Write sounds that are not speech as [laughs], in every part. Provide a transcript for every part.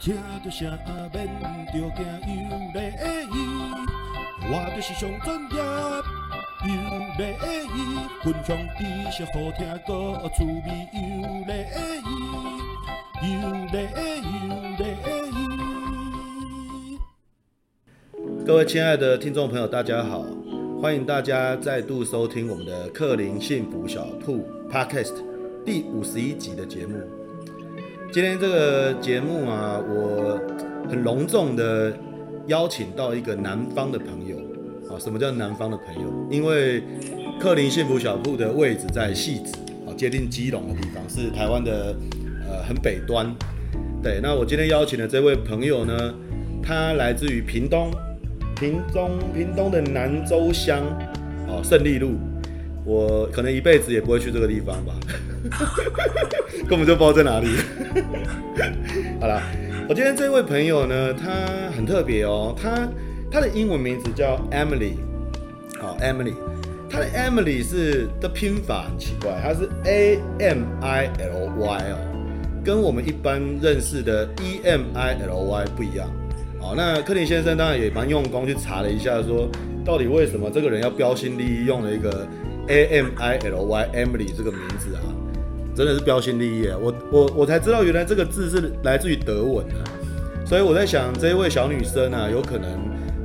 听着声免着惊，有礼仪，我就是上专业，有礼仪，分享知识好听，个趣味，有礼仪，有礼仪，有礼仪。各位亲爱的听众朋友，大家好，欢迎大家再度收听我们的克林幸福小兔 Podcast 第五十一集的节目。今天这个节目啊，我很隆重的邀请到一个南方的朋友啊。什么叫南方的朋友？因为克林幸福小铺的位置在汐止啊，接近基隆的地方，是台湾的呃很北端。对，那我今天邀请的这位朋友呢，他来自于屏东，屏东屏东的南州乡哦，胜利路。我可能一辈子也不会去这个地方吧。根本就不知道在哪里。[laughs] 好了，我今天这位朋友呢，他很特别哦，他他的英文名字叫 Emily，好 Emily，他的 Emily 是的拼法很奇怪，他是 A M I L Y 哦，跟我们一般认识的 E M I L Y 不一样。好，那柯林先生当然也蛮用功去查了一下，说到底为什么这个人要标新立异用了一个 A M I L Y Emily 这个名字啊？真的是标新立异，我我我才知道原来这个字是来自于德文啊，所以我在想这一位小女生啊，有可能，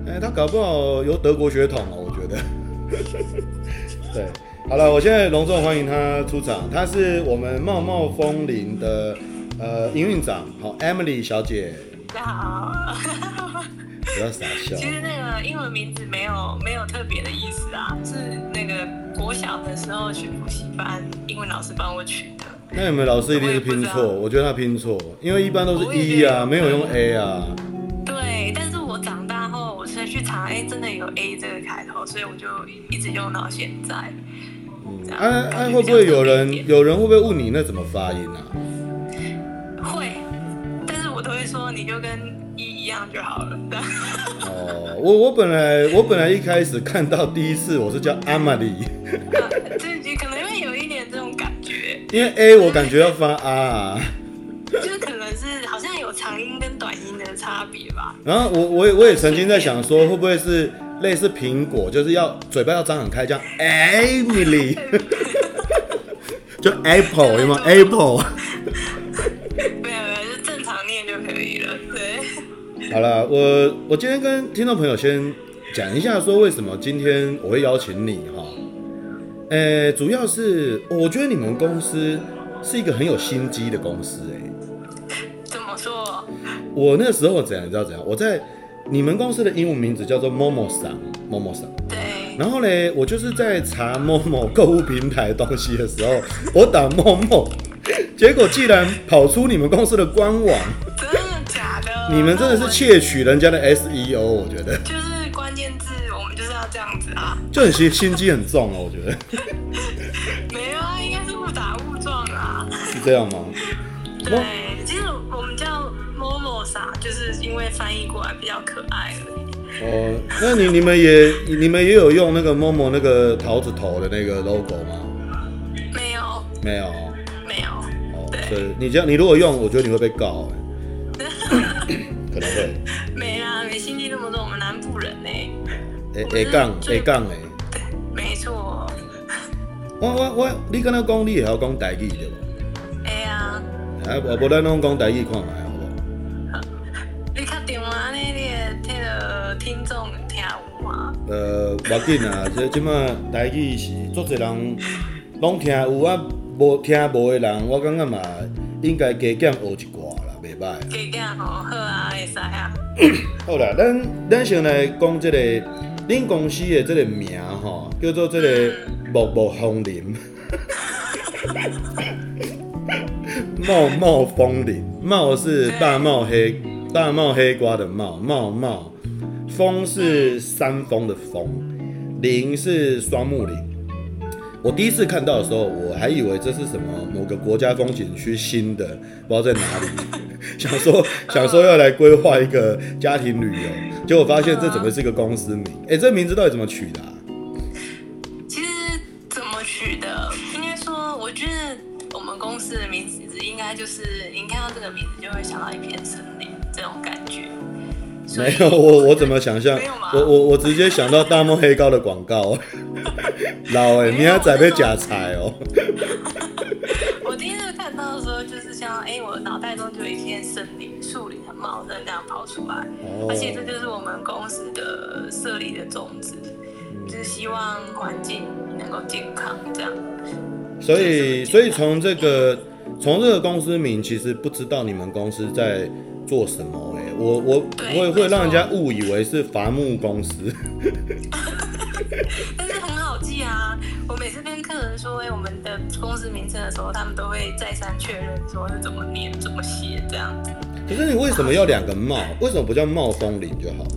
哎、欸，她搞不好有德国血统啊，我觉得。[laughs] 对，好了，我现在隆重欢迎她出场，她是我们茂茂风铃的呃营运长，好，Emily 小姐。大家好。不要傻笑。其实那个英文名字没有没有特别的意思啊，是那个国小的时候去补习班，英文老师帮我取的。那有没有老师一定是拼错？我，我觉得他拼错，因为一般都是 E 啊，没有用 A 啊。对，但是我长大后我才去查，哎，真的有 A 这个开头，所以我就一直用到现在。嗯，哎哎、啊，会不会有人有人会不会问你那怎么发音啊？会，但是我都会说，你就跟 E 一样就好了。哦，我我本来我本来一开始看到第一次我是叫 Emily。[laughs] 因为 A 我感觉要发 R，啊，就是可能是好像有长音跟短音的差别吧。然后我我也我也曾经在想说，会不会是类似苹果，就是要嘴巴要张很开，这样 Emily，[laughs] 就 Apple 有没有？Apple，没有没有，就正常念就可以了。对，好了，我我今天跟听众朋友先讲一下，说为什么今天我会邀请你哈。呃、欸，主要是我觉得你们公司是一个很有心机的公司，哎。怎么说？我那时候怎样，你知道怎样？我在你们公司的英文名字叫做 Momo 桑，Momo 桑。对。然后呢，我就是在查 Momo 购物平台东西的时候，[laughs] 我打 Momo，结果竟然跑出你们公司的官网。真的假的？你们真的是窃取人家的 SEO，我觉得。啊。就很心心机很重哦，我觉得。[laughs] 没有啊，应该是误打误撞啊。是这样吗？对，其实我们叫 Momosa，就是因为翻译过来比较可爱而已。哦，那你你们也你们也有用那个 Momo 那个桃子头的那个 logo 吗？没有。没有。没有。哦，对，你这样你如果用，我觉得你会被告。[laughs] 可能会。A 杠 A 杠哎。没错。我我我，你刚才讲你也要讲台语对无？会啊。啊，我不然拢讲台语看卖好不好？你确定吗？你你听个听众听有吗？呃，不要紧啊，即即马台语是足侪人拢听有啊，无听无的人，我感觉嘛应该加减学一寡啦，袂歹。加减吼，好啊，会使啊。[coughs] 好啦，咱咱先来讲这个恁公司的这个名吼，叫做这个。茂茂枫林，[laughs] 茂茂风林，茂是大茂黑大茂黑瓜的茂，茂茂，风是山峰的峰，林是双木林。我第一次看到的时候，我还以为这是什么某个国家风景区新的，不知道在哪里，[laughs] 想说想说要来规划一个家庭旅游，结果发现这怎么是一个公司名？哎、欸，这名字到底怎么取的、啊？公司的名字应该就是，您看到这个名字就会想到一片森林这，种感觉。没有我，我怎么想象？我我我直接想到大漠黑膏的广告，[laughs] 老哎、欸，你还在被假财哦。[laughs] 我第一次看到的时候，就是像哎、欸，我脑袋中就有一片森林，树林很茂盛，这样跑出来。哦、而且这就是我们公司的设立的宗旨，嗯、就是希望环境能够健康这样。所以，所以从这个从这个公司名，其实不知道你们公司在做什么哎、欸，我我会会让人家误以为是伐木公司，[laughs] 但是很好记啊。我每次跟客人说哎、欸，我们的公司名称的时候，他们都会再三确认说是怎么念、怎么写这样子。可是你为什么要两个帽？为什么不叫茂枫林就好了？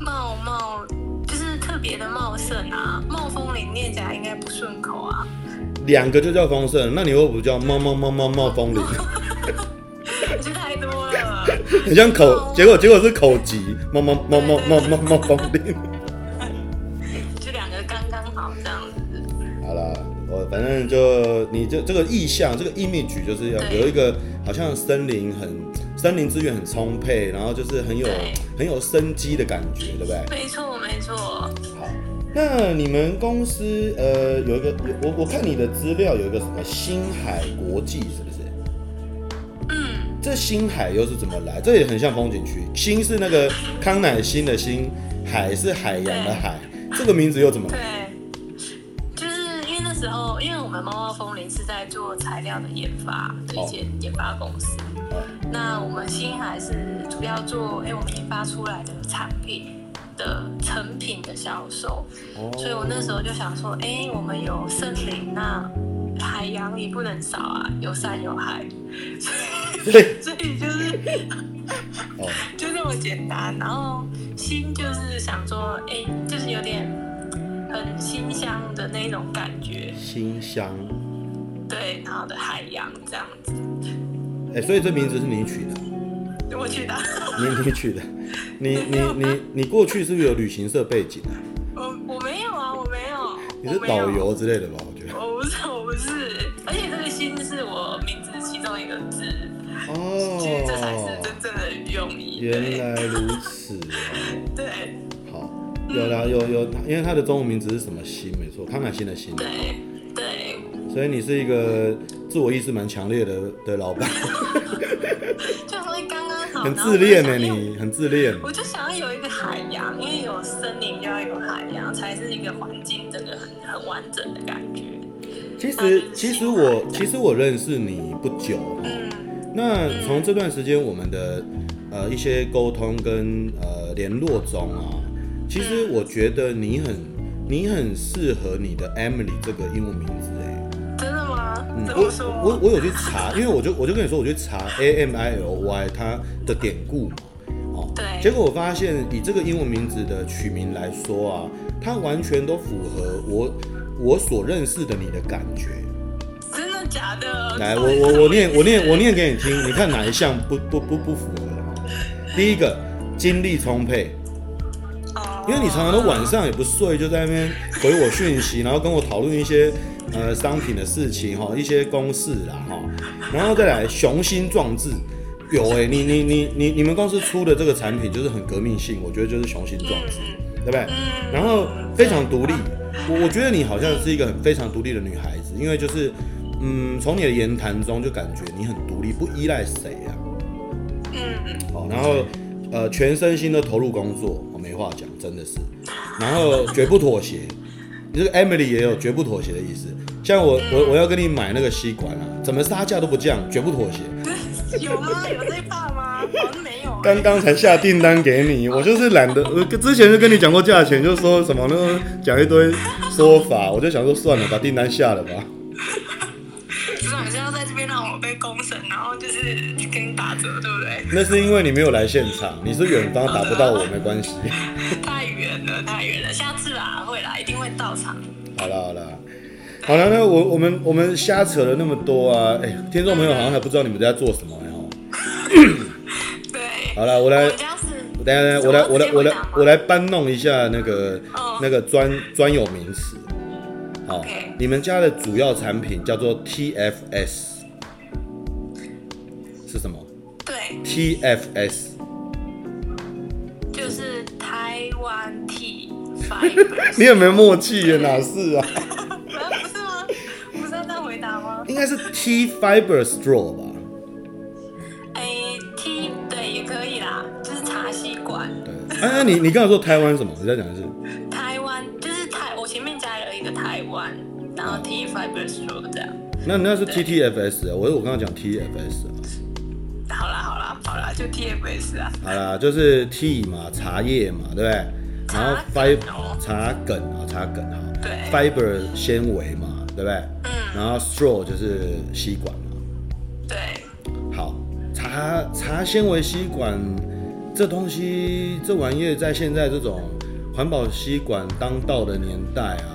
茂茂就是特别的茂盛啊，茂枫林念起来应该不顺口啊。两个就叫丰盛，那你会不叫茂茂茂茂茂枫林？这 [laughs] 太多了，很像口，结果结果是口急，茂茂茂茂茂茂茂枫林，[laughs] 就两个刚刚好这样子。好了，我反正就你这这个意向，这个 image 就是要有一个好像森林很森林资源很充沛，然后就是很有很有生机的感觉，对不对？没错没错。好，那你们公司呃有一个我我看你的资料有一个什么星海国际是不是？嗯这星海又是怎么来？这也很像风景区。星是那个康乃馨的星，海是海洋的海。这个名字又怎么来？们猫猫风铃是在做材料的研发的一间研发公司。哦、那我们星海是主要做哎，我们研发出来的产品的成品的销售。哦、所以我那时候就想说，哎，我们有森林，那海洋也不能少啊，有山有海。所以，[laughs] 所以就是，哦，[laughs] 就这么简单。然后心就是想说，哎、欸，就是有点很馨香的那种感觉。馨香。对，然后的海洋这样子。哎、欸，所以这名字是你取的？我取的。你你取的？你 [laughs] 你你你过去是不是有旅行社背景啊？我我没有啊，我没有。你是导游之类的吧？我觉得。我不是，我不是。而且这个心是我名字其中一个字。哦，其实这才是真正的用意。原来如此。[laughs] 对。好，有啦，有有，因为他的中文名字是什么心？没错，康乃馨的心。对对。所以你是一个自我意识蛮强烈的的老板。[laughs] 就所以刚刚好。很自恋呢，你很自恋。我就想要有一个海洋，因为有森林就要有海洋，才是一个环境整个很很完整的感觉。其实其实我其实我认识你不久。嗯。那从这段时间我们的呃一些沟通跟呃联络中啊，其实我觉得你很你很适合你的 Emily 这个英文名字哎，真的吗？嗯，我我我有去查，[laughs] 因为我就我就跟你说，我去查 A M I L Y 它的典故嘛，哦，对，结果我发现以这个英文名字的取名来说啊，它完全都符合我我所认识的你的感觉。真的假的，来，我我我念我念我念给你听，你看哪一项不不不不符合？第一个，精力充沛，因为你常常都晚上也不睡，就在那边回我讯息，然后跟我讨论一些呃商品的事情哈，一些公式啦哈，然后再来雄心壮志，有哎、欸，你你你你你们公司出的这个产品就是很革命性，我觉得就是雄心壮志，对不对？然后非常独立，我我觉得你好像是一个很非常独立的女孩子，因为就是。嗯，从你的言谈中就感觉你很独立，不依赖谁啊。嗯，好，然后呃，全身心的投入工作，我没话讲，真的是。然后绝不妥协，这 [laughs] 个 Emily 也有绝不妥协的意思。像我，我我要跟你买那个吸管啊，怎么杀价都不降，绝不妥协。[laughs] 有吗？有这一趴吗？好像没有。刚刚才下订单给你，我就是懒得，我之前就跟你讲过价钱，就说什么呢？讲一堆说法，我就想说算了，把订单下了吧。你 [laughs] 是要在这边让我被公审然后就是给你打折，对不对？那是因为你没有来现场，你是远方打不到我，没关系。太远了，太远了，下次啊会来，一定会到场。好了好了，好了，那我我们我们瞎扯了那么多啊，哎，听众朋友好像还不知道你们在做什么哦。对。好了，我来，等下等下，我来我来我来我来搬弄一下那个那个专专有名词。好，你们家的主要产品叫做 TFS。是什么对，TFS，就是台湾 Tea Fiber。你有没有默契呀？哪是啊？不是吗？不是要这样回答吗？应该是 Tea Fiber Straw 吧？哎、欸、，T 对也可以啦，就是茶吸管。对，哎、啊，你你刚才说台湾什么？你再讲的是。台湾就是台，我前面加了一个台湾，然后 Tea Fiber Straw 这样。那那是 TTFS 啊，我我刚刚讲 TFS 啊。好啦好啦，就 TFS 啊。好啦，就是 tea 嘛，茶叶嘛，对不对？然后 fiber 茶梗啊，茶梗哈。对。fiber 纤维嘛，对不对？嗯。然后 straw 就是吸管嘛。对。好，茶茶纤维吸管这东西，这玩意在现在这种环保吸管当道的年代啊，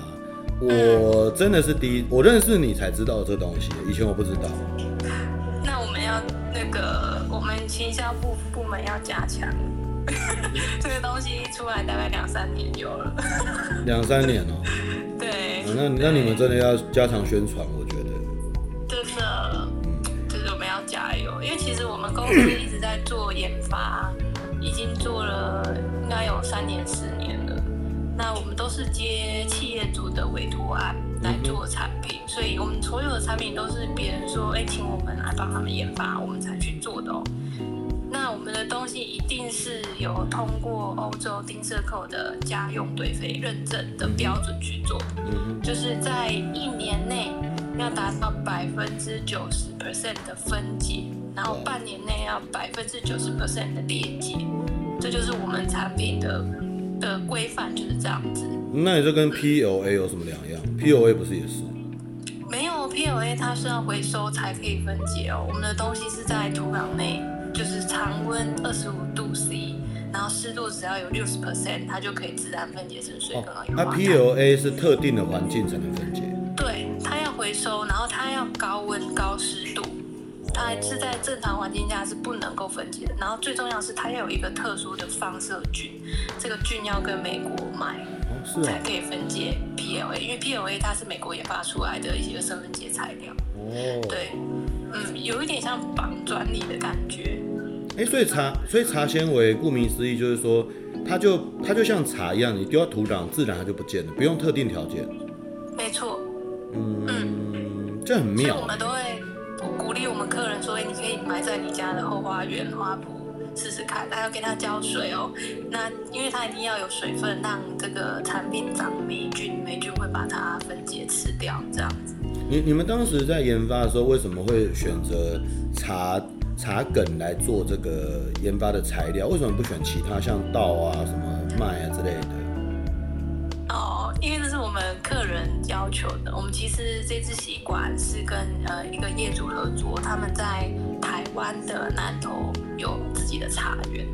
我真的是第一，我认识你才知道这东西，以前我不知道。行销部部门要加强。[laughs] 这个东西出来大概两三年有了。[laughs] 两三年哦、喔。对。那那你们真的要加强宣传，我觉得。真的。嗯。就是我们要加油，因为其实我们公司一直在做研发，已经做了应该有三年四年了。那我们都是接企业主的委托案来做产品，嗯、所以我们所有的产品都是别人说，哎、欸，请我们来帮他们研发，我们才去做的哦。那我们的东西一定是有通过欧洲丁色扣的家用堆肥认证的标准去做，嗯、就是在一年内要达到百分之九十 percent 的分解，然后半年内要百分之九十 percent 的裂解，这就是我们产品的的规范就是这样子。那你这跟 PLA 有什么两样？PLA 不是也是？没有，PLA 它是要回收才可以分解哦。我们的东西是在土壤内，就是常温二十五度 C，然后湿度只要有六十 percent，它就可以自然分解成水跟二氧化碳。那 PLA 是特定的环境才能分解？对，它要回收，然后它要高温高湿度。它是在正常环境下是不能够分解的，然后最重要是它要有一个特殊的放射菌，这个菌要跟美国买，才可以分解 PLA，因为 PLA 它是美国研发出来的一些生分解材料。哦，对，嗯，有一点像绑专利的感觉。哎，所以茶，所以茶纤维顾名思义就是说，它就它就像茶一样，你丢到土壤，自然它就不见了，不用特定条件。没错。嗯，嗯，这很妙。我们都会。鼓励我们客人说：“哎，你可以埋在你家的后花园花圃试试看，还要给它浇水哦。那因为它一定要有水分，让这个产品长霉菌，霉菌会把它分解吃掉，这样子。你你们当时在研发的时候，为什么会选择茶茶梗来做这个研发的材料？为什么不选其他像稻啊、什么麦啊之类的？”哦因为这是我们客人要求的。我们其实这支吸管是跟呃一个业主合作，他们在台湾的南投有自己的茶园。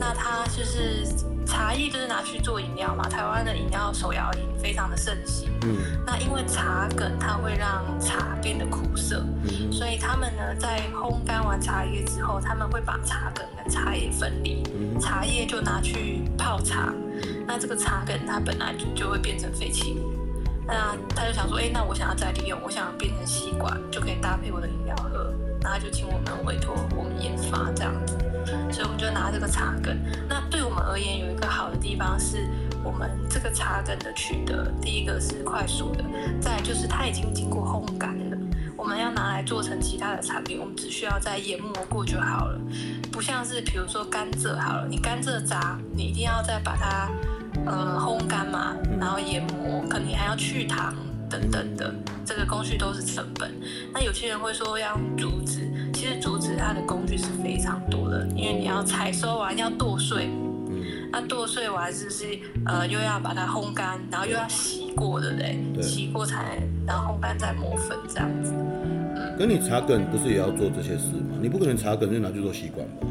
那他就是茶叶，就是拿去做饮料嘛。台湾的饮料手摇饮非常的盛行。嗯。那因为茶梗它会让茶变得苦涩，嗯，所以他们呢在烘干完茶叶之后，他们会把茶梗跟茶叶分离，嗯，茶叶就拿去泡茶。那这个茶梗它本来就就会变成废弃物，那他就想说，哎、欸，那我想要再利用，我想要变成吸管，就可以搭配我的饮料喝，然后就请我们委托我们研发这样子，所以我们就拿这个茶梗。那对我们而言有一个好的地方是，我们这个茶梗的取得，第一个是快速的，再就是它已经经过烘干了，我们要拿来做成其他的产品，我们只需要再研磨过就好了，不像是比如说甘蔗好了，你甘蔗渣，你一定要再把它。呃，烘干嘛，然后研磨，可能你还要去糖等等的，这个工序都是成本。那有些人会说要用竹子，其实竹子它的工具是非常多的，因为你要采收完要剁碎，那剁碎完是不是呃又要把它烘干，然后又要洗过的嘞？洗过才然后烘干再磨粉这样子。嗯，跟你茶梗不是也要做这些事吗？你不可能茶梗就拿去做吸管吧？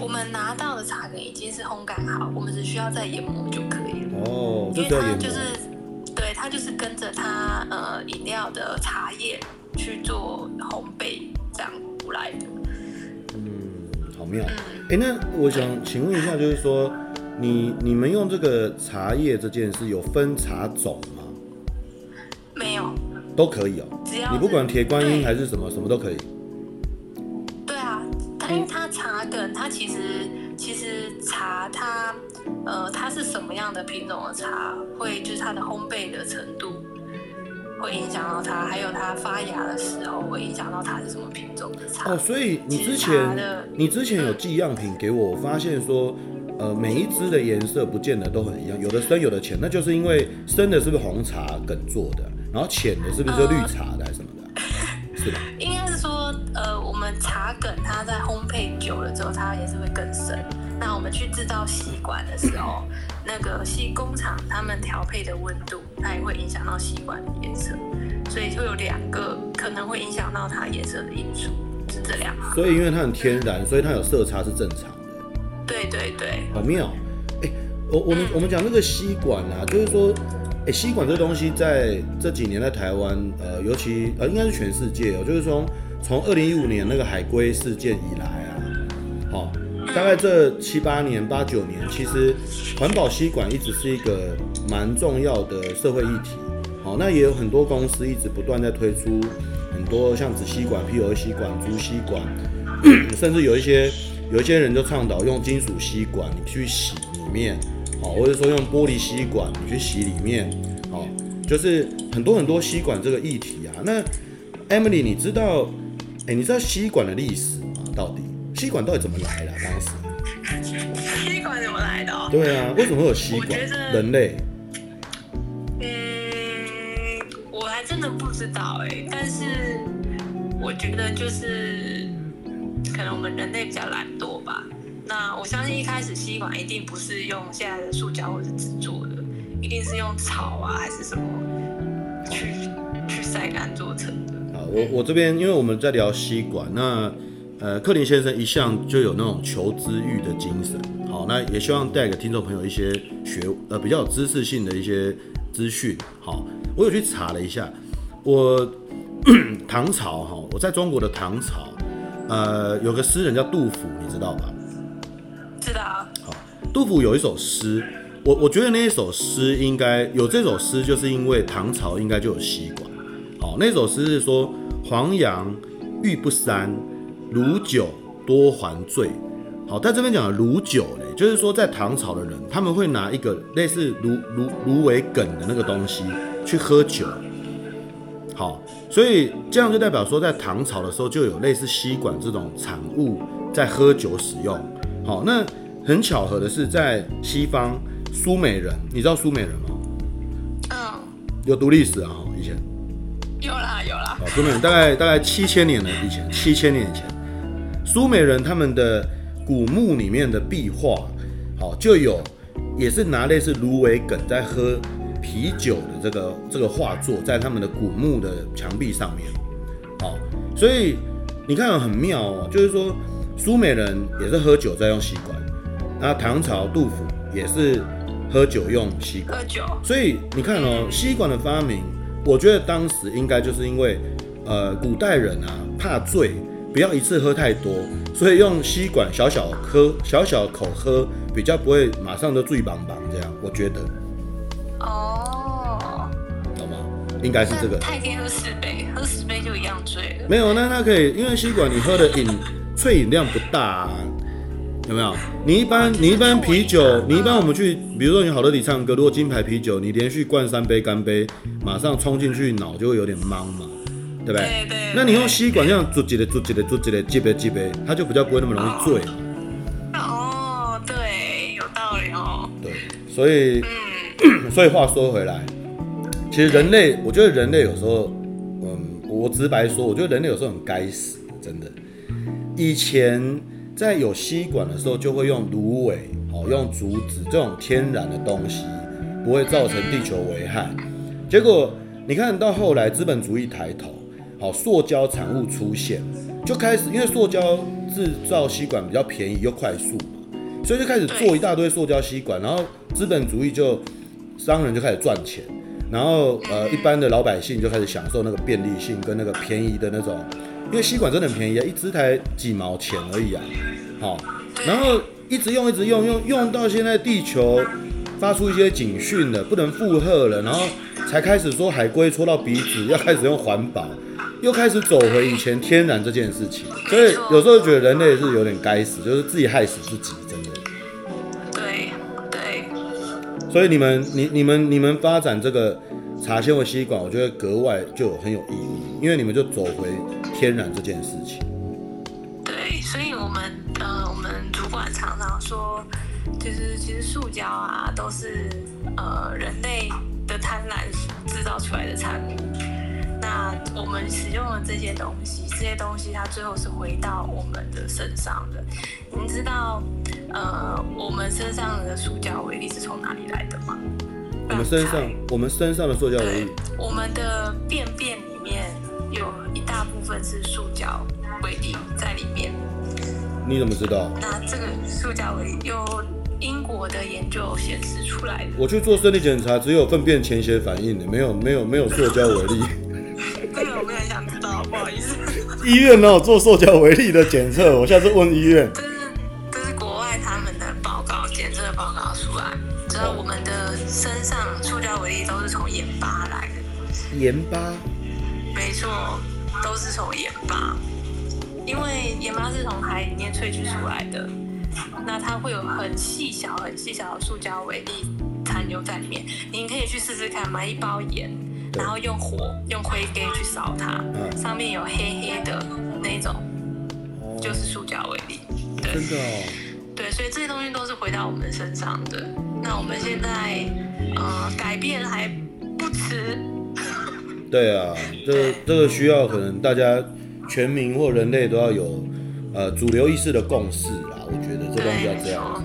我们拿到的茶梗已经是烘干好，我们只需要再研磨就可以了。哦，因为它就是，对，它就是跟着它呃饮料的茶叶去做烘焙这样出来的。嗯，好妙。哎、那我想请问一下，就是说你你们用这个茶叶这件事有分茶种吗？没有，都可以哦、喔。只要你不管铁观音还是什么，什么都可以。对啊但是它茶梗，它其实其实茶它呃它是什么样的品种的茶，会就是它的烘焙的程度会影响到它，还有它发芽的时候会影响到它是什么品种的茶。哦，所以你之前你之前有寄样品给我，我发现说呃每一支的颜色不见得都很一样，有的深有的浅，那就是因为深的是不是红茶梗做的，然后浅的是不是就绿茶的还是什么的？呃、是吧？[laughs] 应该是说呃我们茶梗它在烘焙久了之后，它也是会更深。那我们去制造吸管的时候，那个细工厂他们调配的温度，它也会影响到吸管的颜色，所以就有两个可能会影响到它颜色的因素，是这两个。所以因为它很天然，所以它有色差是正常的。对对对。好妙，哎、欸，我我们、嗯、我们讲那个吸管啊，就是说，哎、欸，吸管这个东西在这几年在台湾，呃，尤其呃应该是全世界哦，就是说从二零一五年那个海龟事件以来啊，好。大概这七八年、八九年，其实环保吸管一直是一个蛮重要的社会议题。好，那也有很多公司一直不断在推出很多像纸吸管、P O 吸管、竹吸管，[clears throat] 甚至有一些有一些人就倡导用金属吸管你去洗里面，好，或者说用玻璃吸管你去洗里面，好，就是很多很多吸管这个议题啊。那 Emily，你知道，哎、你知道吸管的历史吗？到底？吸管到底怎么来的？当时吸管怎么来的？对啊，为什么会有吸管？人类？嗯，我还真的不知道哎。但是我觉得就是可能我们人类比较懒惰吧。那我相信一开始吸管一定不是用现在的塑胶或者纸做的，一定是用草啊还是什么去去晒干做成的。啊，我我这边因为我们在聊吸管，那。呃，克林先生一向就有那种求知欲的精神，好，那也希望带给听众朋友一些学呃比较有知识性的一些资讯。好，我有去查了一下，我 [coughs] 唐朝哈，我在中国的唐朝，呃，有个诗人叫杜甫，你知道吧？知道。好，杜甫有一首诗，我我觉得那一首诗应该有这首诗，就是因为唐朝应该就有吸管。好，那首诗是说黄杨玉不三。酗酒多还醉，好，在这边讲的如酒呢，就是说在唐朝的人，他们会拿一个类似芦芦芦苇梗的那个东西去喝酒，好，所以这样就代表说，在唐朝的时候就有类似吸管这种产物在喝酒使用，好，那很巧合的是，在西方苏美人，你知道苏美人吗？嗯，有读历史啊，以前。有啦有啦，好，苏美人大概大概七千年了以前，七千年以前。苏美人他们的古墓里面的壁画，好，就有也是拿类似芦苇梗在喝啤酒的这个这个画作，在他们的古墓的墙壁上面，好，所以你看很妙哦，就是说苏美人也是喝酒在用吸管，那唐朝杜甫也是喝酒用吸管，喝酒，所以你看哦，吸管的发明，我觉得当时应该就是因为呃古代人啊怕醉。不要一次喝太多，所以用吸管小小喝，小小口喝，比较不会马上就醉梆梆这样。我觉得。哦。懂吗？应该是这个。太天喝十杯，喝十杯就一样醉了。没有，那他可以，因为吸管你喝的饮萃饮量不大啊，有没有？你一般你一般啤酒，你一般我们去，比如说你好乐迪唱歌，如果金牌啤酒，你连续灌三杯干杯，马上冲进去脑就会有点茫嘛。对不对？对，对，那你用吸管这样啜几的啜几的啜几的几杯几杯，它就比较不会那么容易醉。哦，对，有道理哦。对，所以，嗯、[clears throat] 所以话说回来，其实人类，我觉得人类有时候，嗯，我直白说，我觉得人类有时候很该死，真的。以前在有吸管的时候，就会用芦苇，哦，用竹子这种天然的东西，不会造成地球危害。结果你看到后来资本主义抬头。好，塑胶产物出现，就开始因为塑胶制造吸管比较便宜又快速嘛，所以就开始做一大堆塑胶吸管，然后资本主义就商人就开始赚钱，然后呃一般的老百姓就开始享受那个便利性跟那个便宜的那种，因为吸管真的很便宜啊，一支才几毛钱而已啊，好，然后一直用一直用用用到现在地球发出一些警讯了，不能负荷了，然后才开始说海龟戳到鼻子要开始用环保。又开始走回以前天然这件事情，所以有时候觉得人类是有点该死，就是自己害死自己，真的。对对。所以你们你你们你们发展这个茶纤维吸管，我觉得格外就有很有意义，因为你们就走回天然这件事情。对，所以我们呃，我们主管常常说，就是其实塑胶啊，都是呃人类的贪婪制造出来的产物。那我们使用了这些东西，这些东西它最后是回到我们的身上的。你知道，呃，我们身上的塑胶微粒是从哪里来的吗？我们身上，我们身上的塑胶微粒，我们的便便里面有一大部分是塑胶微粒在里面。你怎么知道？那这个塑胶微粒有英国的研究显示出来的。我去做生理检查，只有粪便潜血反应的，没有没有没有塑胶微粒。医院哪有做塑胶微粒的检测？我下次问医院。这是这是国外他们的报告，检测报告出来，知道我们的身上塑胶微粒都是从盐巴来的。盐巴？没错，都是从盐巴，因为盐巴是从海里面萃取出来的，那它会有很细小、很细小的塑胶微粒残留在里面。您可以去试试看，买一包盐。然后用火用灰给去烧它，嗯，上面有黑黑的那种，哦、就是塑胶微粒。对，真的哦。对，所以这些东西都是回到我们身上的。那我们现在呃改变还不迟。[laughs] 对啊，这个这个需要可能大家全民或人类都要有呃主流意识的共识啦。我觉得这东西要这样。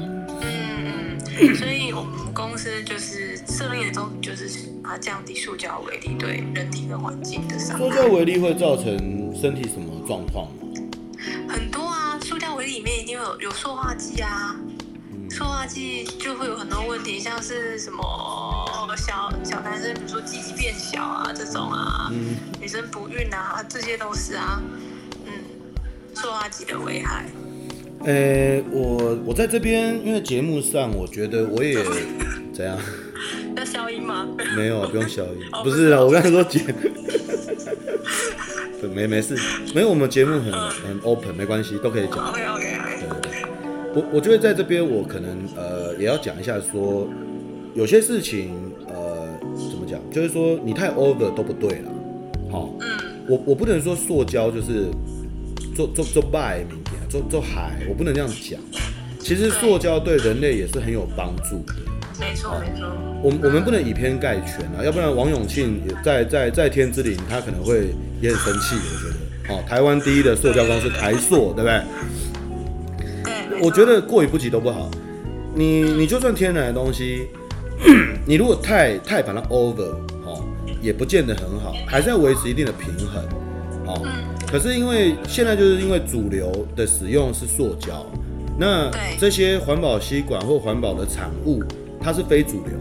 所以我们公司就是设立的宗旨就是。啊降低塑胶微粒对人体跟环境的伤害。塑胶微粒会造成身体什么状况吗？很多啊，塑胶微粒里面一定有有塑化剂啊，嗯、塑化剂就会有很多问题，像是什么小小男生，比如说鸡鸡变小啊这种啊，嗯、女生不孕啊，这些都是啊，嗯，塑化剂的危害。呃、欸，我我在这边，因为节目上，我觉得我也 [laughs] 怎样。要消音吗？[laughs] 没有啊，不用消音。不是啊，我刚才说剪。[laughs] 没没事，没有我们节目很很 open，没关系，都可以讲。OK OK OK。对对对，我我觉得在这边我可能呃也要讲一下说，有些事情呃怎么讲，就是说你太 over 都不对了。好，嗯，我我不能说塑胶就是做做做败明天做做海，我不能这样讲。其实塑胶对人类也是很有帮助的。没错，没错。我我们不能以偏概全啊，要不然王永庆也在在在天之灵，他可能会也很生气。我觉得，哦，台湾第一的塑胶公司台塑，对不对？对。我觉得过于不及都不好。你你就算天然的东西，[coughs] 你如果太太把它 over，哦，也不见得很好，还是要维持一定的平衡，哦。可是因为现在就是因为主流的使用是塑胶，那这些环保吸管或环保的产物。它是非主流，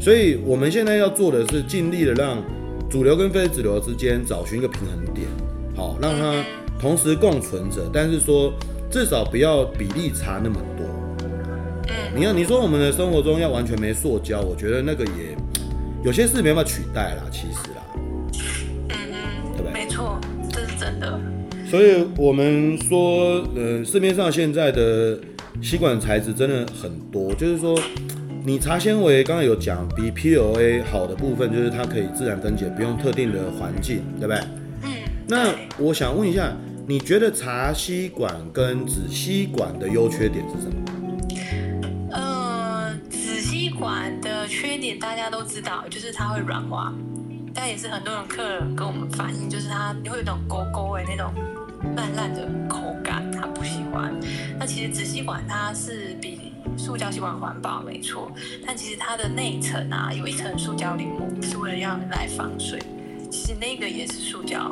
所以我们现在要做的是尽力的让主流跟非主流之间找寻一个平衡点，好，让它同时共存着，但是说至少不要比例差那么多。你要你说我们的生活中要完全没塑胶，我觉得那个也有些事没办法取代啦，其实啦，的。所以我们说，呃，市面上现在的吸管材质真的很多，就是说。你茶纤维刚刚有讲，比 PLA 好的部分就是它可以自然分解，不用特定的环境，对不对？嗯。那我想问一下，你觉得茶吸管跟纸吸管的优缺点是什么？呃，纸吸管的缺点大家都知道，就是它会软化，但也是很多人客人跟我们反映，就是它会有一种勾勾的那种烂烂的口感，他不喜欢。那其实纸吸管它是比塑胶吸管环保没错，但其实它的内层啊有一层塑胶淋膜，是为了让人来防水。其实那个也是塑胶。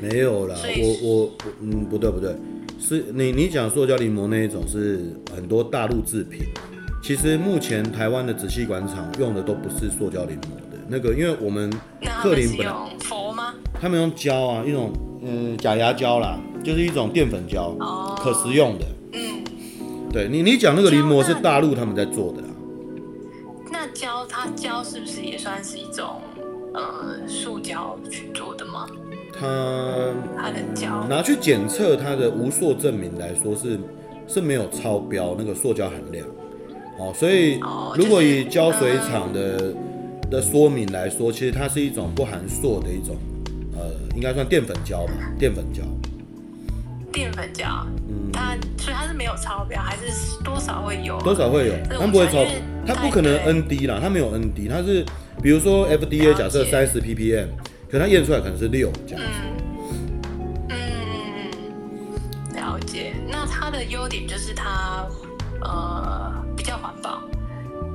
没有啦，我我我嗯不对不对，是你你讲塑胶淋膜那一种是很多大陆制品。其实目前台湾的纸吸管厂用的都不是塑胶淋膜那个，因为我们克林本用佛吗？他们用胶啊，一种嗯假牙胶啦，就是一种淀粉胶，哦，可食用的。嗯对你，你讲那个临摹是大陆他们在做的啦。那胶它胶是不是也算是一种呃塑胶去做的吗？它它的胶拿去检测它的无塑证明来说是是没有超标那个塑胶含量。哦，所以如果以胶水厂的的说明来说，其实它是一种不含塑的一种，呃，应该算淀粉胶吧，淀粉胶。淀粉胶，嗯，它所以它是没有超标，还是多少会有？多少会有，它不会超，它不可能 ND 啦，它没有 ND，它是比如说 FDA 假设三十 ppm，可它验出来可能是六这样子。嗯，嗯，了解。那它的优点就是它，呃，比较环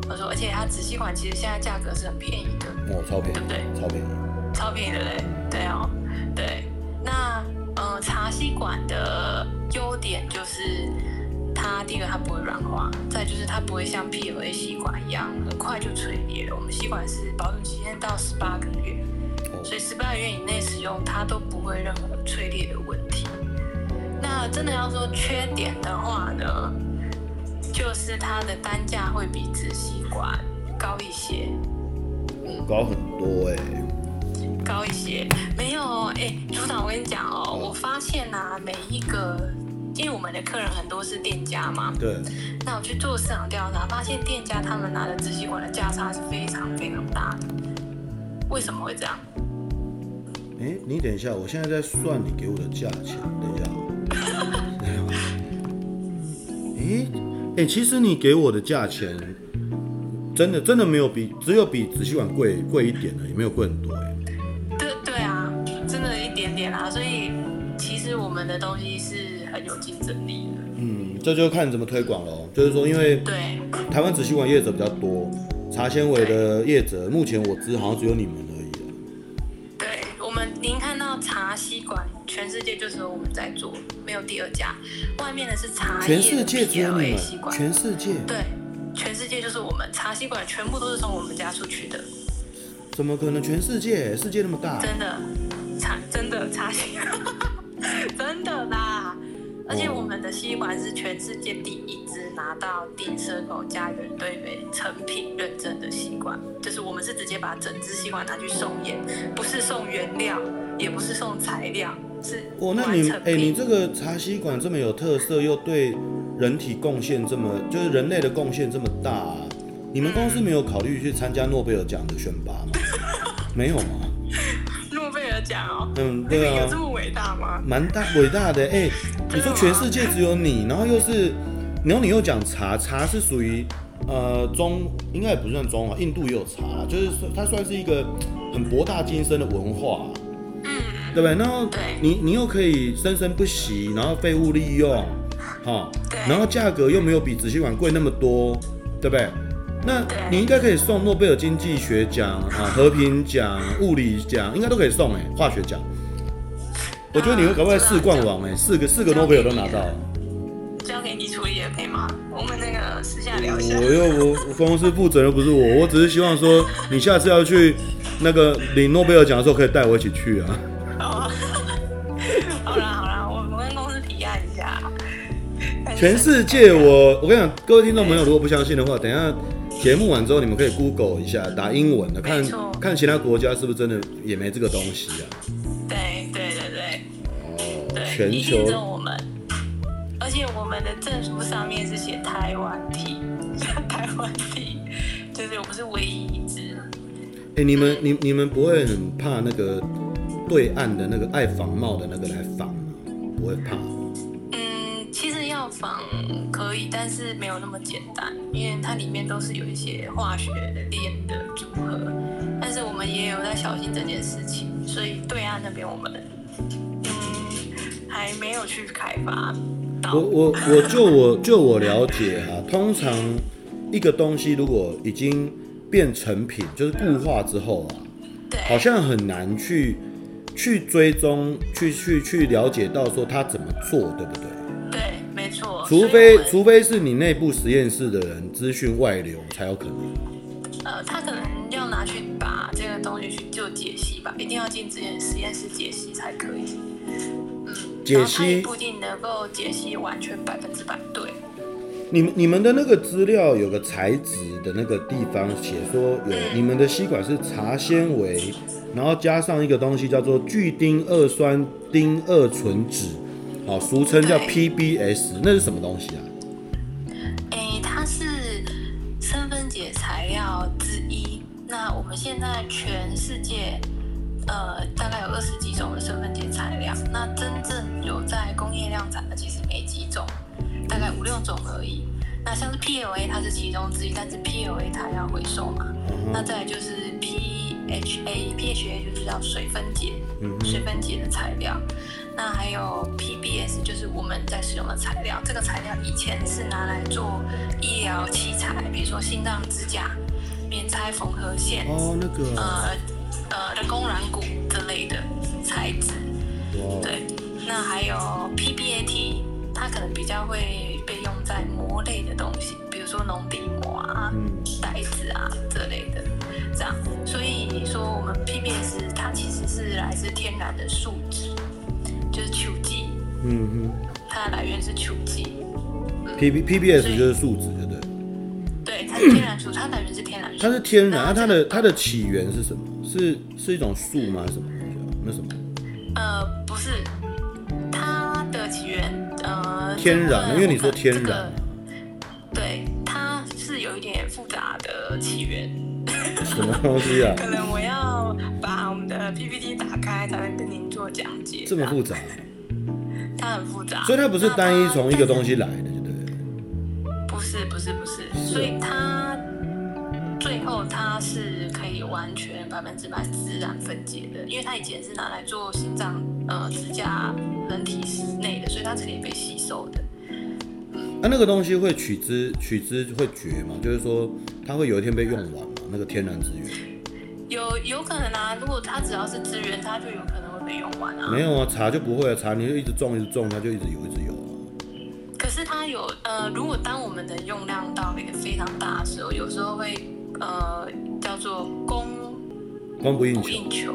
保。我说，而且它直吸管其实现在价格是很便宜的。哦，超便宜，对不对？超便宜，超便宜的嘞，对哦，对。那呃，茶吸管的优点就是它第一个它不会软化，再就是它不会像 PLA 吸管一样很快就脆裂了。我们吸管是保存期限到十八个月，所以十八个月以内使用它都不会任何脆裂的问题。那真的要说缺点的话呢，就是它的单价会比直吸管高一些，嗯，高很多哎、欸。高一些，没有哎、欸，组长，我跟你讲哦、喔，我发现呐、啊，每一个，因为我们的客人很多是店家嘛，对，那我去做市场调查，发现店家他们拿的直吸管的价差是非常非常大的，为什么会这样？哎、欸，你等一下，我现在在算你给我的价钱，等一下，[laughs] 哎、欸，哎、欸，其实你给我的价钱，真的真的没有比，只有比直吸管贵贵一点的，也没有贵很多哎、欸。所以其实我们的东西是很有竞争力的。嗯，这就看你怎么推广喽。就是说，因为对台湾直吸管业者比较多，茶纤维的业者，目前我知好像只有你们而已。对我们，您看到茶吸管，全世界就是我们在做，没有第二家。外面的是茶全世界只有你们，全世界对，全世界就是我们茶吸管，全部都是从我们家出去的。怎么可能？全世界，世界那么大，真的。茶真的茶吸管，[laughs] 真的啦！而且我们的吸管是全世界第一支拿到低 Circle 家园对美成品认证的吸管，就是我们是直接把整支吸管拿去送验，不是送原料，也不是送材料，是哦。那你哎、欸，你这个茶吸管这么有特色，又对人体贡献这么，就是人类的贡献这么大、啊，你们公司没有考虑去参加诺贝尔奖的选拔吗？[laughs] 没有吗？诺贝尔奖哦，嗯，对啊，有这么伟大吗？蛮大，伟大的。哎、欸，你说全世界只有你，然后又是，然后你又讲茶，茶是属于呃中，应该也不算中啊，印度也有茶，就是它算是一个很博大精深的文化，嗯，对不对？然后你你又可以生生不息，然后废物利用，哈，然后价格又没有比直吸管贵那么多，对不对？那你应该可以送诺贝尔经济学奖啊、和平奖、物理奖，应该都可以送哎、欸，化学奖。我觉得你会搞不好四冠王哎、欸，四个四个诺贝尔都拿到。交给你处理也可以吗？我们那个私下聊一下。我又我我公司负责人不是我，我只是希望说你下次要去那个领诺贝尔奖的时候，可以带我一起去啊。全世界我我跟你讲，各位听众朋友，如果不相信的话，等一下。节目完之后，你们可以 Google 一下，打英文的，看看其他国家是不是真的也没这个东西啊？对对对对。哦，对全球。我们，而且我们的证书上面是写台湾体台湾体就是我们是唯一一支。哎、欸，你们你你们不会很怕那个对岸的那个爱仿冒的那个来仿吗？不会怕？仿可以，但是没有那么简单，因为它里面都是有一些化学的链的组合。但是我们也有在小心这件事情，所以对岸那边我们嗯还没有去开发。我我我就我就我了解啊，通常一个东西如果已经变成品，就是固化之后啊，对，好像很难去去追踪，去去去了解到说它怎么做，对不对？除非除非是你内部实验室的人资讯外流才有可能。呃，他可能要拿去把这个东西去就解析吧，一定要进实验实验室解析才可以。嗯，解析不一定能够解析完全百分之百对。你们你们的那个资料有个材质的那个地方写说有，你们的吸管是茶纤维然后加上一个东西叫做聚丁二酸丁二醇酯，好，俗称叫 PBS，那是什么东西啊？诶、欸，它是生分解材料之一。那我们现在全世界，呃，大概有二十几种的生分解材料。那真正有在工业量产的，其实没几种，大概五六种而已。那像是 PLA，它是其中之一，但是 PLA 它要回收嘛。嗯、那再来就是 PHA，PHA 就是叫水分解，嗯、水分解的材料。那还有我们在使用的材料。这个材料以前是拿来做医疗器材，比如说心脏支架。免拆缝合线哦，那个呃呃人工软骨之类的材质，对，那还有 PBAT，它可能比较会被用在膜类的东西，比如说农地膜啊、袋、嗯、子啊这类的，这样。所以你说我们 PBS 它其实是来自天然的树脂，就是球基，嗯哼，它的来源是球基。P B P B S 就是树脂，对不对？对，它是天然树，它来源是天然。它是天然，它它的它的起源是什么？是是一种树吗？什么东西？那什么？呃，不是，它的起源呃天然，因为你说天然，这个、对，它是有一点复杂的起源。什么东西啊？[laughs] 可能我要把我们的 PPT 打开，才能跟您做讲解。这么复杂？它很复杂，所以它不是单一从一个东西来的，对不对？不是，不是，不是，所以它。最后，它是可以完全百分之百自然分解的，因为它以前是拿来做心脏呃支架人体内的，所以它是可以被吸收的。那、啊、那个东西会取之取之会绝吗？就是说，它会有一天被用完吗？那个天然资源？有有可能啊，如果它只要是资源，它就有可能会被用完啊。没有啊，茶就不会啊，茶你就一直种一直种，它就一直有一直有啊。可是它有呃，如果当我们的用量到一个非常大的时候，有时候会。呃，叫做供供不应求，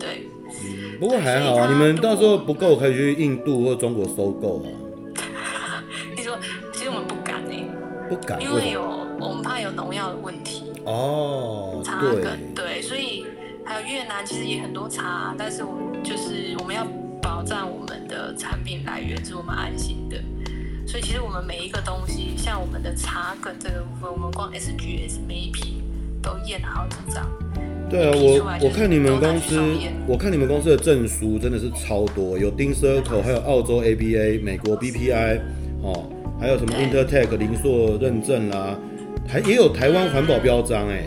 对。嗯，不过还好啊，你们到时候不够可以去印度或中国收购啊。[laughs] 你说，其实我们不敢呢、欸，不敢，因为有我们怕有农药的问题。哦，对，对，所以越南其实也很多茶，但是我们就是我们要保障我们的产品来源，是我们安心的。所以其实我们每一个东西，像我们的茶梗这个部分，我们光 SGS 每一批都验了好几张。对啊，我我看你们公司，我看你们公司的证书真的是超多，有 d i n Circle，还有澳洲 ABA，美国 BPI，哦，还有什么 Intertech 零塑认证啦，还也有台湾环保标章哎。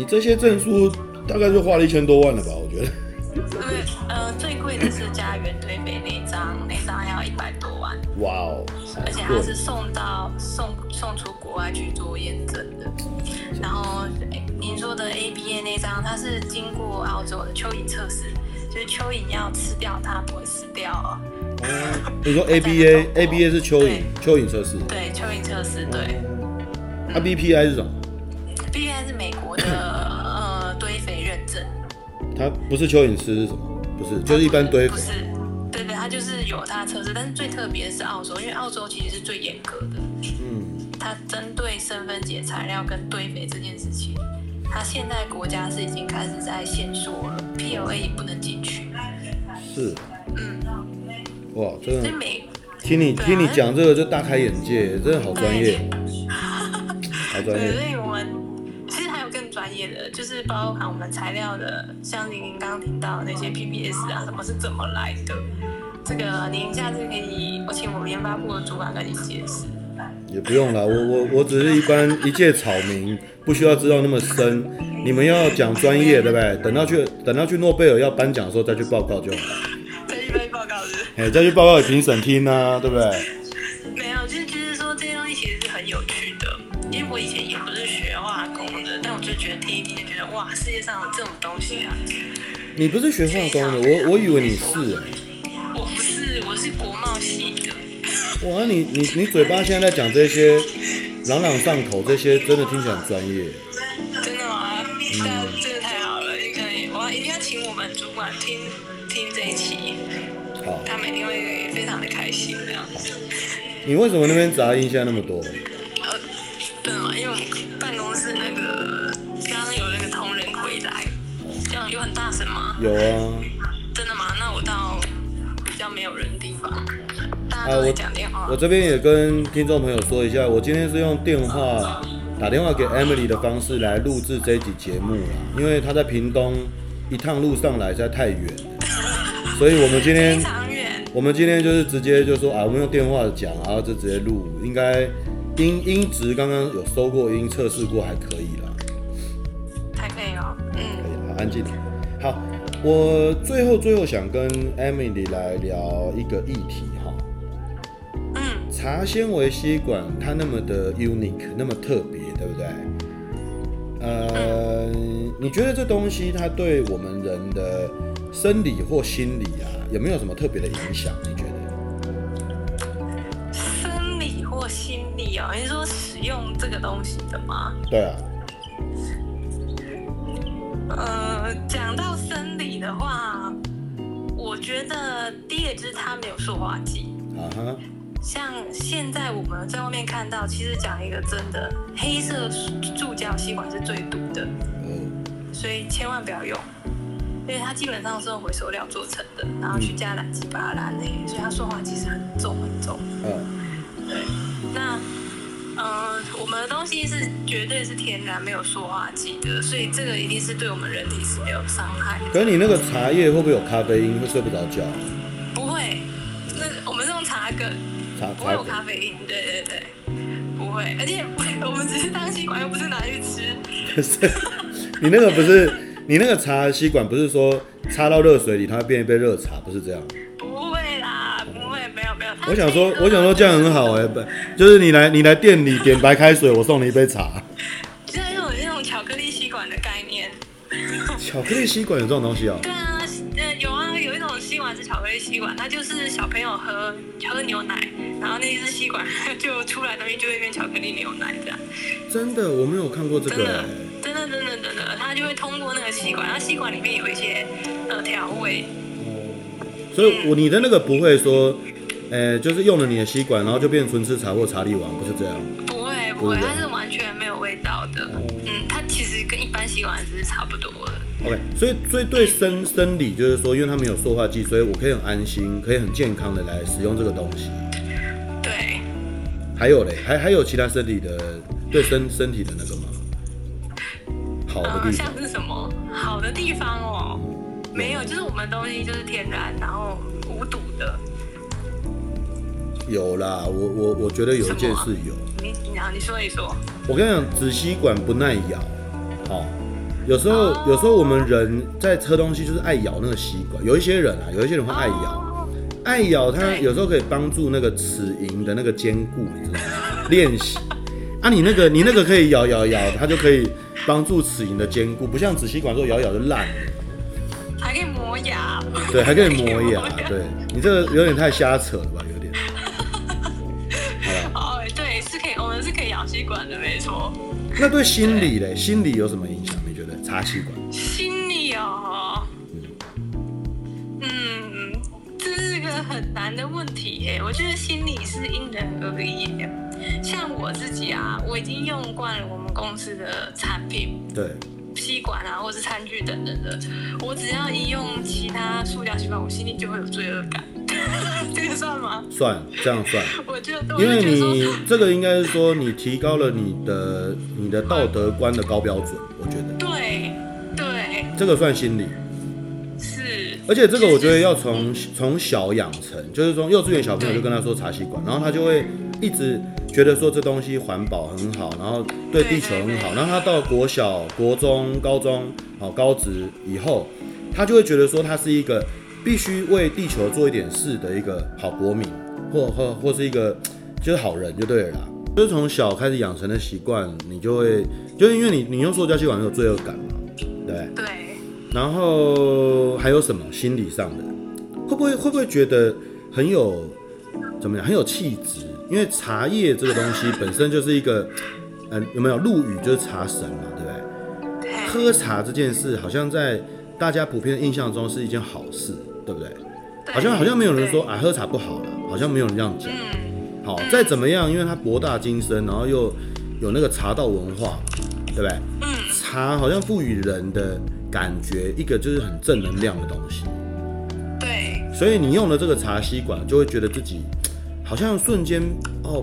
你这些证书大概就花了一千多万了吧？我觉得。对，呃，最贵的是家园堆肥那张，那张还要一百多万。哇哦！而且它是送到送送出国外去做验证的。然后，您说的 ABA 那张，它是经过澳洲的蚯蚓测试，就是蚯蚓要吃掉它不会死掉哦。哦，你说 [laughs] ABA，ABA 是蚯蚓，蚯蚓测试。对，蚯蚓测试，对。它 BPI 是什么它不是蚯蚓吃是什么？不是，就是一般堆肥。不是，对对，它就是有它的测试，但是最特别的是澳洲，因为澳洲其实是最严格的。嗯。它针对生分解材料跟堆肥这件事情，它现在国家是已经开始在限缩了，PLA 也不能进去。是。嗯。哇，真的。听你听你讲这个就大开眼界，真的好专业。好专业。[laughs] 包含我们材料的，像您刚刚听到那些 PPS 啊，什么是怎么来的？这个您下次可以，我请我们研发部的主管跟你解释。也不用了，我我我只是一般一介草民，不需要知道那么深。你们要讲专业，对不对？等到去等到去诺贝尔要颁奖的时候再去报告就好了。[laughs] 再去报告是？哎，再去报告给评审听啊，对不对？界上有这种东西啊！你不是学化工的，我我以为你是哎。我不是，我是国贸系的。哇，你你你嘴巴现在在讲这些朗朗上口，这些真的听起来很专业。真的吗？那真的太好了，你可以，我一定要请我们主管听听这一期。好。他们一定会非常的开心这样子。你为什么那边杂音现在那么多？呃，对嘛，因为我们有啊。真的吗？那我到比较没有人的地方，大家都在讲电话。啊、我，我这边也跟听众朋友说一下，我今天是用电话打电话给 Emily 的方式来录制这一集节目啦，因为她在屏东一趟路上来实在太远了，[laughs] 所以我们今天。我们今天就是直接就说啊，我们用电话讲，然后就直接录，应该音音质刚刚有收过音，测试过还可以啦。还可以哦，嗯，可以，好，安静。好，我最后最后想跟 Emily 来聊一个议题哈。嗯，茶纤维吸管它那么的 unique，那么特别，对不对？呃，嗯、你觉得这东西它对我们人的生理或心理啊，有没有什么特别的影响？你觉得？生理或心理哦，你说使用这个东西的吗？对啊。呃，讲到生理的话，我觉得第一个就是它没有塑化剂。啊哈、uh。Huh. 像现在我们在外面看到，其实讲一个真的，黑色塑胶吸管是最毒的。嗯。所以千万不要用。因为它基本上是用回收料做成的，然后去加染剂把它染黑，所以它塑化剂是很重很重。嗯，对。那，呃，我们的东西是绝对是天然没有塑化剂的，所以这个一定是对我们人体是没有伤害的。可是你那个茶叶会不会有咖啡因，会睡不着觉？不会，那我们是用茶梗，茶不会有咖啡因。对对对，不会。而且我们只是当吸管，又不是拿去吃。[laughs] 可是，你那个不是。你那个茶吸管不是说插到热水里它会变一杯热茶，不是这样？我想说，我想说这样很好哎、欸，不就是你来你来店里点白开水，我送你一杯茶。就是那种那种巧克力吸管的概念。[laughs] 巧克力吸管有这种东西哦、喔？对啊，呃有啊，有一种吸管是巧克力吸管，它就是小朋友喝喝牛奶，然后那一支吸管 [laughs] 就出来东西就会变巧克力牛奶这样。真的，我没有看过这个、欸。真的真的真的，它就会通过那个吸管，然后吸管里面有一些呃调味。哦，所以我你的那个不会说，呃，就是用了你的吸管，然后就变纯吃茶或茶力王，不是这样？不会不会，它是完全没有味道的。嗯，它其实跟一般吸管是差不多的。OK，所以所以对生生理就是说，因为它没有塑化剂，所以我可以很安心，可以很健康的来使用这个东西。对。还有嘞，还还有其他身体的对身身体的那个吗？好的地方，呃，像是什么好的地方哦？没有，就是我们东西就是天然，然后无毒的。有啦，我我我觉得有一件事有。你你你说一说。我跟你讲，纸吸管不耐咬，哦，有时候、哦、有时候我们人在吃东西就是爱咬那个吸管，有一些人啊，有一些人会爱咬，哦、爱咬它有时候可以帮助那个齿龈的那个坚固，你知道吗？[laughs] 练习啊，你那个你那个可以咬咬咬，它就可以。帮助齿龈的坚固，不像纸吸管说咬咬就烂了，还可以磨牙。对，还可以磨牙。[laughs] 对，你这个有点太瞎扯了吧，管的，没错。那对心理嘞，心理有什么影响？你觉得插吸管？心理哦，嗯，这是个很难的问题耶。我觉得心理是因人而异的。像我自己啊，我已经用惯了我们公司的产品，对，吸管啊，或是餐具等等的。我只要一用其他塑料吸管，我心里就会有罪恶感。[laughs] 这个算吗？算，这样算。我觉得，因为你这个应该是说你提高了你的你的道德观的高标准，我觉得。对对。这个算心理。是。而且这个我觉得要从从小养成，就是说幼稚园小朋友就跟他说茶吸管，然后他就会一直。觉得说这东西环保很好，然后对地球很好，然后他到国小、国中、高中、好高职以后，他就会觉得说他是一个必须为地球做一点事的一个好国民，或或或是一个就是好人就对了啦。就是从小开始养成的习惯，你就会就是因为你你用塑胶吸管有罪恶感嘛，对对。然后还有什么心理上的？会不会会不会觉得很有怎么样很有气质？因为茶叶这个东西本身就是一个，嗯，有没有陆羽就是茶神嘛，对不对？喝茶这件事好像在大家普遍的印象中是一件好事，对不对？好像好像没有人说啊喝茶不好了，好像没有人这样讲。好，再怎么样，因为它博大精深，然后又有那个茶道文化，对不对？嗯茶好像赋予人的感觉，一个就是很正能量的东西。对。所以你用了这个茶吸管，就会觉得自己好像瞬间哦，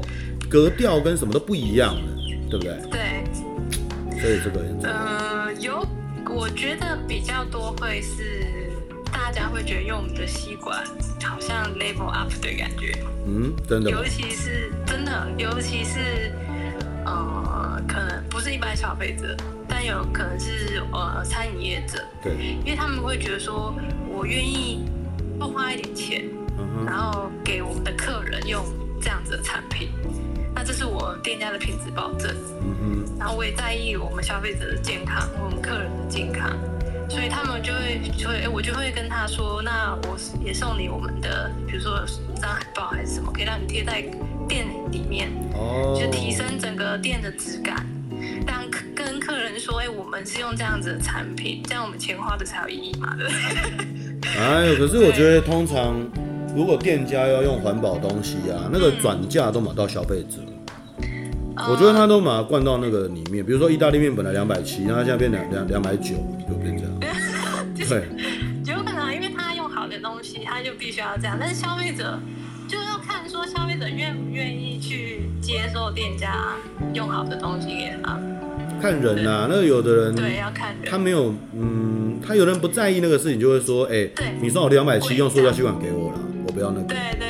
格调跟什么都不一样了，对不对？对。所以这个。呃，有，我觉得比较多会是大家会觉得用我们的吸管好像 level up 的感觉。嗯，真的。尤其是真的，尤其是。呃，可能不是一般消费者，但有可能是呃餐饮业者，对，因为他们会觉得说，我愿意多花一点钱，嗯，然后给我们的客人用这样子的产品，那这是我店家的品质保证，嗯哼，然后我也在意我们消费者的健康，我们客人的健康，所以他们就会就会，我就会跟他说，那我也送你我们的，比如说一张海报还是什么，可以让你贴在。店里面，哦，就提升整个店的质感，让跟客人说，哎、欸，我们是用这样子的产品，这样我们钱花的才有意义嘛，对不对？哎呦，可是我觉得通常如果店家要用环保东西啊，那个转嫁都买到消费者、嗯，我觉得他都把它灌到那个里面，比如说意大利面本来两百七，然后现在变两两两百九，就变这样。[laughs] 对，[laughs] 有可能因为他用好的东西，他就必须要这样，但是消费者。就要看说消费者愿不愿意去接受店家用好的东西给他。看人呐、啊，那有的人对要看人，他没有嗯，他有人不在意那个事情，就会说，哎、欸，你送我两百七，用塑料吸管给我了，我不要那个。对对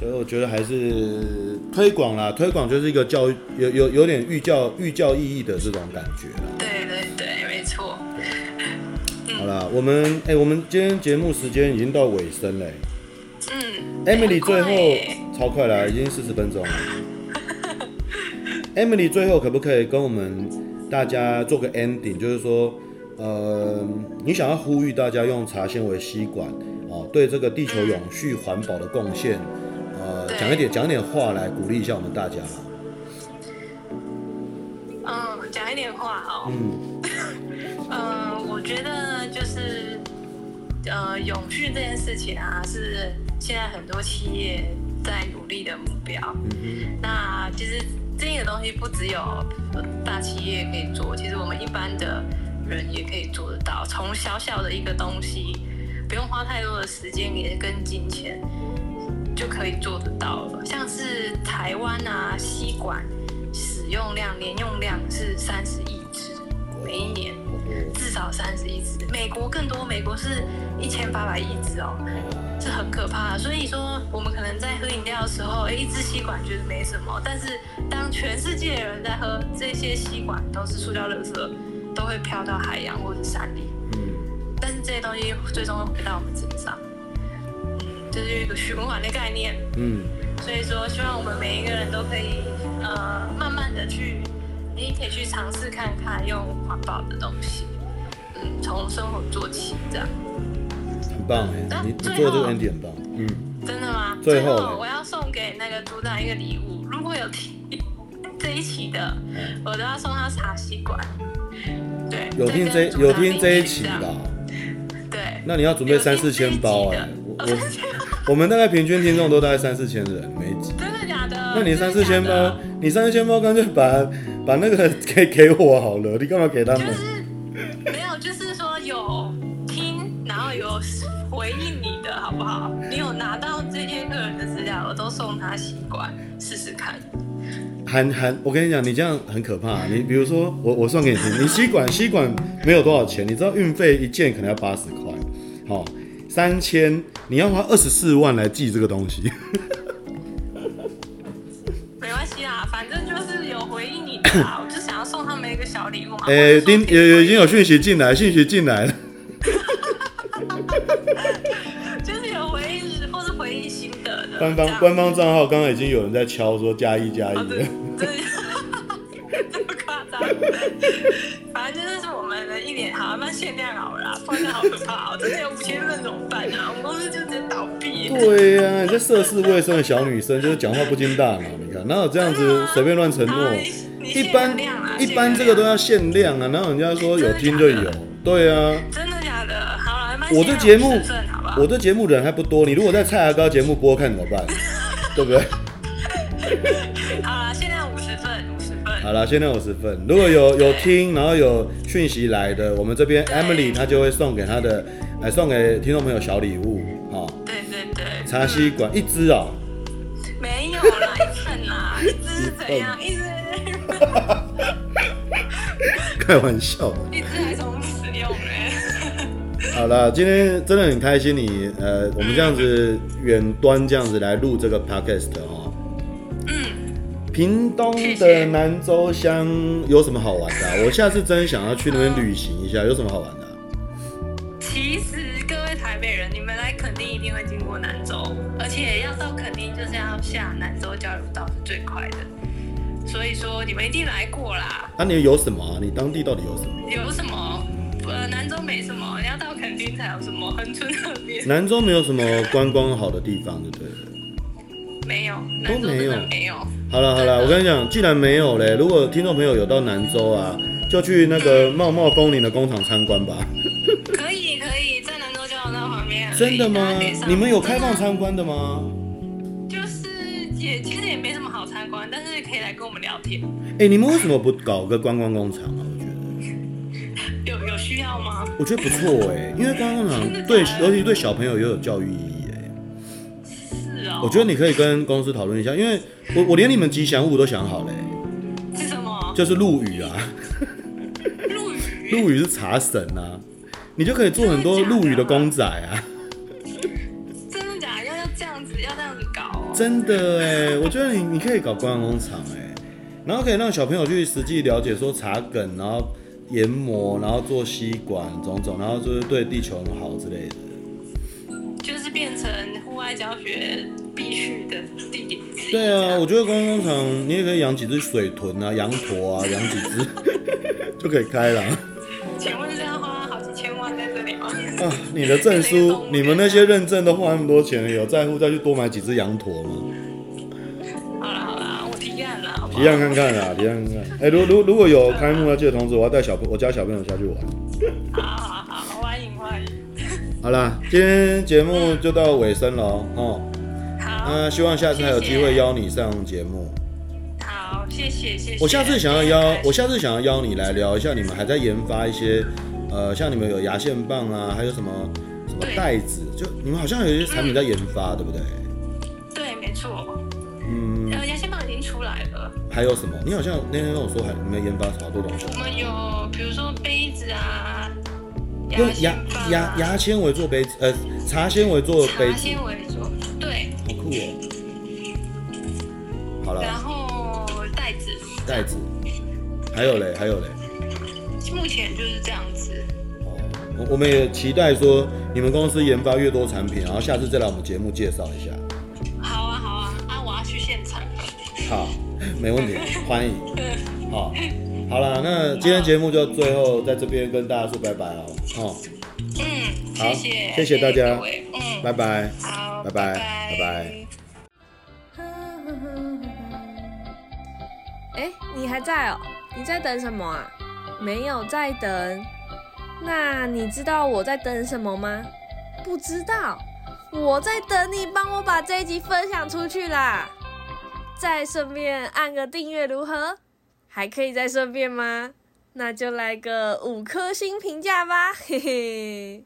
所以我觉得还是推广啦，推广就是一个教育，有有有点寓教寓教意义的这种感觉啦。对对对，没错。[laughs] 好了，我们哎、欸，我们今天节目时间已经到尾声嘞。嗯，Emily 最后超快了，已经四十分钟了。[laughs] Emily 最后可不可以跟我们大家做个 ending？就是说，呃，你想要呼吁大家用茶纤维吸管哦，对这个地球永续环保的贡献，呃，讲一点讲一点话来鼓励一下我们大家。嗯，讲一点话哦。嗯。[laughs] 呃，我觉得就是，呃，永续这件事情啊，是现在很多企业在努力的目标。嗯、那其实这个东西不只有大企业可以做，其实我们一般的人也可以做得到。从小小的一个东西，不用花太多的时间也跟金钱，就可以做得到了。像是台湾啊，吸管使用量年用量是三十亿支，每一年。至少三十亿支，美国更多，美国是一千八百亿支哦，是很可怕的。所以说，我们可能在喝饮料的时候，哎，一支吸管觉得没什么，但是当全世界的人在喝，这些吸管都是塑胶垃圾，都会飘到海洋或者山里。嗯，但是这些东西最终会回到我们身上，嗯，这是一个循环的概念。嗯，所以说，希望我们每一个人都可以，呃，慢慢的去。你可以去尝试看看用环保的东西，嗯，从生活做起，这样。很棒哎，你你做这个很点棒，嗯。真的吗？最后，我要送给那个组长一个礼物，如果有听这一期的，嗯，我都要送他茶吸管。对，有听这有听这一期的，对。那你要准备三四千包哎，我我 [laughs] 我们大概平均听众都大概三四千人，每集。真的假的？那你三四千包，你三四千包干脆把。把那个给给我好了，你干嘛给他们？就是没有，就是说有听，然后有回应你的好不好？你有拿到这些客人的资料，我都送他吸管试试看。含含，我跟你讲，你这样很可怕。你比如说，我我算给你听，你吸管吸管没有多少钱，你知道运费一件可能要八十块，好，三千，你要花二十四万来寄这个东西。[laughs] 没关系啊，反正就是有回应你啦 [coughs] 我就想要送他们一个小礼物嘛。哎、欸，丁有有已经有讯息进来，讯息进来了。就是有回忆或是回忆心得的。官方官方账号刚刚已经有人在敲说加一加一对呀、啊，你这涉世未深的小女生，就是讲话不经大脑。你看哪有这样子随便乱承诺？一般一般这个都要限量啊，然后人家说有听就有，对啊。真的假的？好了，我这节目，我这节目人还不多，你如果在蔡阿高节目播看怎么办？[laughs] 对不对？好了，限量五十份，五十份。好了，限量五十份。如果有有听，然后有讯息来的，我们这边 Emily 她就会送给她的，来送给听众朋友小礼物。茶吸管一支哦。没有啦，一份啦，[laughs] 一支是怎样？一支。[laughs] 开玩笑。一支还重复使用嘞。[laughs] 好了，今天真的很开心你，你呃，我们这样子远端这样子来录这个 podcast 哦。嗯屏东的南州乡有什么好玩的啊？我下次真想要去那边旅行一下，有什么好玩的啊？下南州交流道是最快的，所以说你们一定来过啦。那你有什么啊？你当地到底有什么？有什么？呃，南州没什么，你要到垦丁才有什么。恒春那边。南州没有什么观光好的地方，对不对？没有，都没有，没有。好了好了，我跟你讲，既然没有嘞，如果听众朋友有到南州啊，就去那个茂茂枫林的工厂参观吧。可以可以，在南州交流道旁边。真的吗？你们有开放参观的吗？可以来跟我们聊天。哎、欸，你们为什么不搞个观光工厂啊？我觉得有有需要吗？我觉得不错哎、欸，因为观光工厂对，尤其对小朋友也有教育意义哎。是哦。我觉得你可以跟公司讨论一下，因为我我连你们吉祥物都想好了。是什么？就是陆羽啊。陆羽。[laughs] 陆羽是茶神啊，你就可以做很多陆羽的公仔啊。真的哎，我觉得你你可以搞观光工厂哎，然后可以让小朋友去实际了解说茶梗，然后研磨，然后做吸管种种，然后就是对地球很好之类的。就是变成户外教学必须的地点。对啊，我觉得观光工厂你也可以养几只水豚啊、羊驼啊，养几只 [laughs] 就可以开了。[laughs] 请问是要啊，你的证书，你们那些认证都花那么多钱，有在乎再去多买几只羊驼吗？好了好了，我提案了，提案看看啦，提案看看。哎、欸，如如如果有开幕要记得通知我，要带小朋我家小朋友下去玩。好好好，欢迎欢迎。好了，今天节目就到尾声了哦。好，那希望下次还有机会邀你上节目。好，谢谢谢谢。我下次想要邀，我下次想要邀你来聊一下，你们还在研发一些，呃，像你们有牙线棒啊，还有什么什么袋子，就你们好像有一些产品在研发，对不对？对，没错。嗯。呃，牙线棒已经出来了。还有什么？你好像那天跟我说还你们研发好多东西。我们有，比如说杯子啊。用牙牙牙纤维做杯子，呃，茶纤维做杯子。茶纤维做，对。好酷哦。好了。然后袋子。袋子。还有嘞，还有嘞。目前就是这样子。哦，我我们也期待说你们公司研发越多产品，然后下次再来我们节目介绍一下。好啊，好啊，啊，我要去现场。好，没问题，欢迎。[laughs] 好。好了，那今天节目就最后在这边跟大家说拜拜哦。哦，嗯，好，谢谢，谢谢大家，嗯，拜拜，好，拜拜，拜拜。哎，[laughs] 你还在哦？你在等什么啊？没有在等。那你知道我在等什么吗？不知道。我在等你帮我把这一集分享出去啦，再顺便按个订阅如何？还可以再顺便吗？那就来个五颗星评价吧，嘿嘿。